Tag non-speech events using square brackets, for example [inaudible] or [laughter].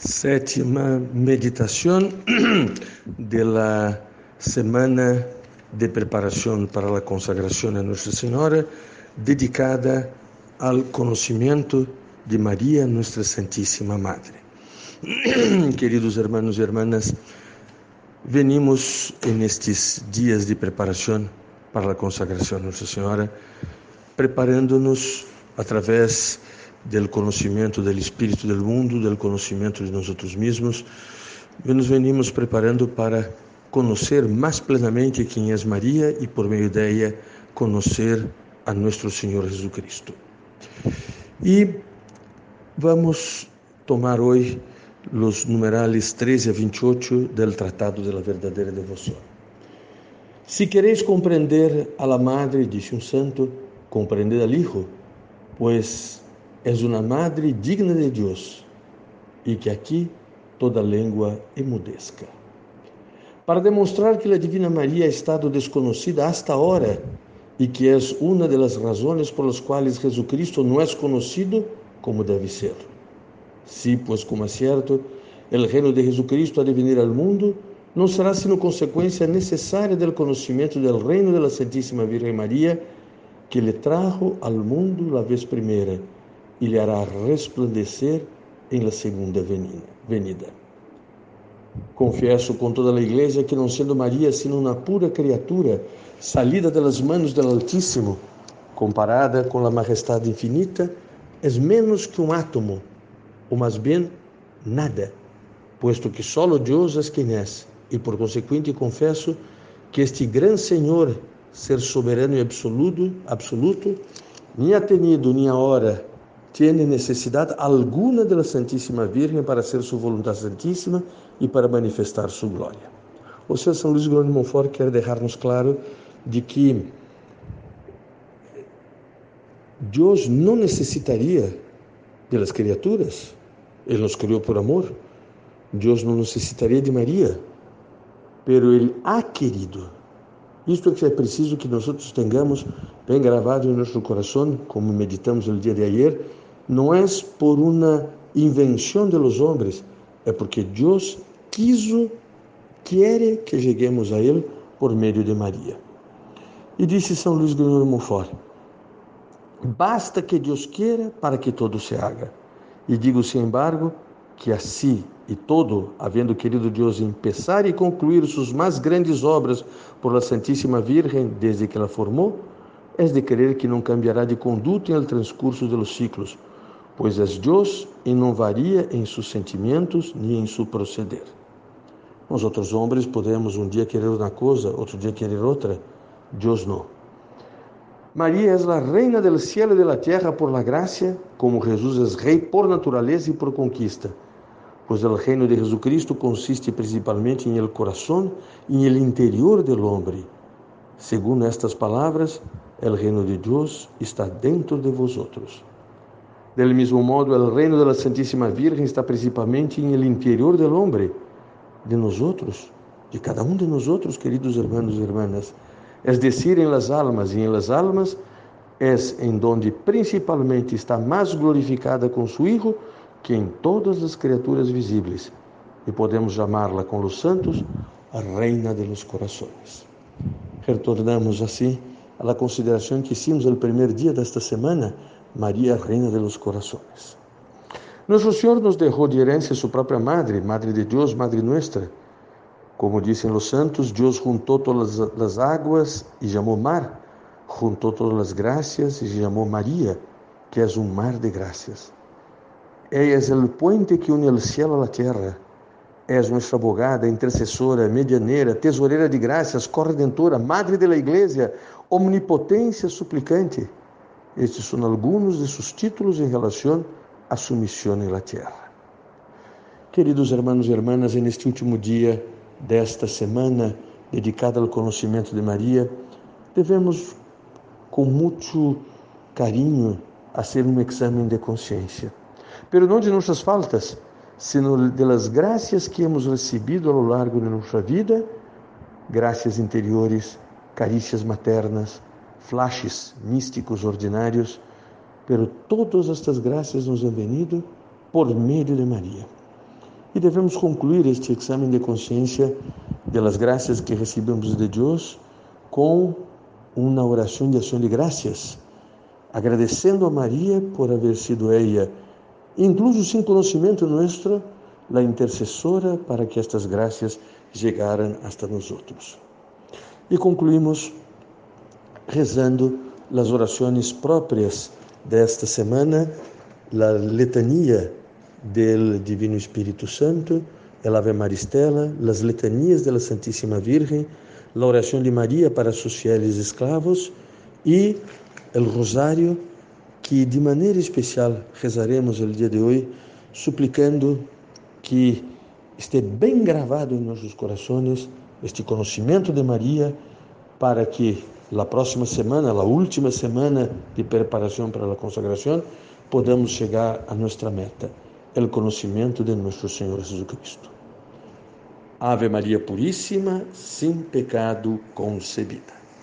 Sétima meditación de la semana de preparación para la consagración a Nuestra Señora, dedicada al conocimiento de María, nuestra Santísima Madre. [clears throat] Queridos hermanos y hermanas, venimos en estes dias de preparação para a consagração a Nossa Senhora, preparando-nos através do conhecimento do Espírito do mundo, do conhecimento de nós mesmos, e nos venimos preparando para conhecer mais plenamente quem é Maria e, por meio dela, conhecer a nosso Senhor Jesus Cristo. E vamos tomar hoje os numerales 13 a 28 do Tratado de la Verdadeira Devoção. Se queréis compreender a la Madre, disse um santo, compreended al Hijo, pues és uma madre digna de Deus e que aqui toda língua emudezca. Para demonstrar que a Divina Maria ha estado desconhecida hasta ahora e que é uma das razões por las quais Jesucristo não é conhecido como deve ser. Si, pues como é certo, o reino de Jesucristo ha de venir ao mundo, não será sino consequência necessária do conhecimento do reino da Santíssima Virgem Maria, que lhe trajo ao mundo a vez primeira e lhe hará resplandecer em la segunda venida. Confesso com toda a igreja que, não sendo Maria sino uma pura criatura, salida das manos do Altíssimo, comparada com a majestade infinita, é menos que um átomo, ou mais bem, nada, posto que solo Deus é quem é, e por consequente confesso que este grande Senhor, ser soberano e absoluto, absoluto, nem ha tenido nem hora tiene necessidade alguna da Santíssima Virgem para ser sua vontade santíssima e para manifestar sua glória. Seja, São Luís Grande Montfort quer deixar-nos claro de que Deus não necessitaria das criaturas, Ele nos criou por amor. Deus não necessitaria de Maria, pero Ele ha querido. Isto é que é preciso que nós tenhamos bem gravado em nosso coração, como meditamos no dia de ayer, não é por uma invenção de los é porque Deus quiso, quer que cheguemos a Ele por meio de Maria. E disse São Luís de Montfort, basta que Deus queira para que todo se haga. E digo, sem embargo, que assim e todo, havendo querido Deus empezar e concluir suas mais grandes obras por la Santíssima Virgem desde que ela formou, é de crer que não cambiará de conduta em el transcurso de los ciclos, pois és Deus e não varia em seus sentimentos nem em seu proceder. Nós outros homens podemos um dia querer uma coisa, outro dia querer outra, Deus não. Maria é a reina del cielo e da terra por la gracia, como Jesus é rei por natureza e por conquista, pois o reino de Jesucristo consiste principalmente em el coração e em el interior del homem. Segundo estas palavras, el reino de Deus está dentro de vosotros. Del mesmo modo, o reino da Santíssima Virgem está principalmente em el interior del homem, de nós de cada um de nós queridos hermanos e hermanas. Es decir, em las almas, e em las almas es em donde principalmente está mais glorificada com su Hijo que em todas as criaturas visíveis, e podemos chamá-la com os santos a Reina de los Corações. Retornamos assim à consideração que hicimos no primeiro dia desta semana Maria, Reina de los Corazones. Nosso Senhor nos deixou de herança sua própria Madre, Madre de Deus, Madre Nuestra. Como dizem os santos, Deus juntou todas as águas e chamou mar, juntou todas as graças e chamou Maria, que é um mar de graças. Ella é o puente que une o céu à terra. És nossa abogada, intercessora, medianeira, tesoureira de graças, corredentora, madre da igreja, omnipotência suplicante. Estes são alguns de seus títulos em relação à sua missão na terra. Queridos hermanos e hermanas, neste último dia desta semana dedicada ao conhecimento de Maria, devemos com muito carinho fazer um exame de consciência, pero não de nossas faltas, sino de las graças que hemos recebido ao longo de nossa vida, graças interiores, carícias maternas, flashes místicos ordinários, pero todas estas graças nos han venido por meio de Maria. E devemos concluir este exame de consciência das graças que recebemos de Deus com uma oração de ação de graças, agradecendo a Maria por haver sido ela, incluso sem conhecimento nosso, a intercessora para que estas graças chegaram hasta nós. E concluímos rezando as orações próprias desta semana, a letania del Divino Espírito Santo, el Ave Maristela, as letanias da Santíssima Virgem, a oração de Maria para seus fieles escravos e o rosário que de maneira especial rezaremos no dia de hoje, suplicando que esteja bem gravado em nossos corações este conhecimento de Maria para que na próxima semana, a última semana de preparação para a consagração, podamos chegar a nossa meta, o conhecimento de nosso Senhor Jesus Cristo. Ave Maria Puríssima, sem pecado concebida.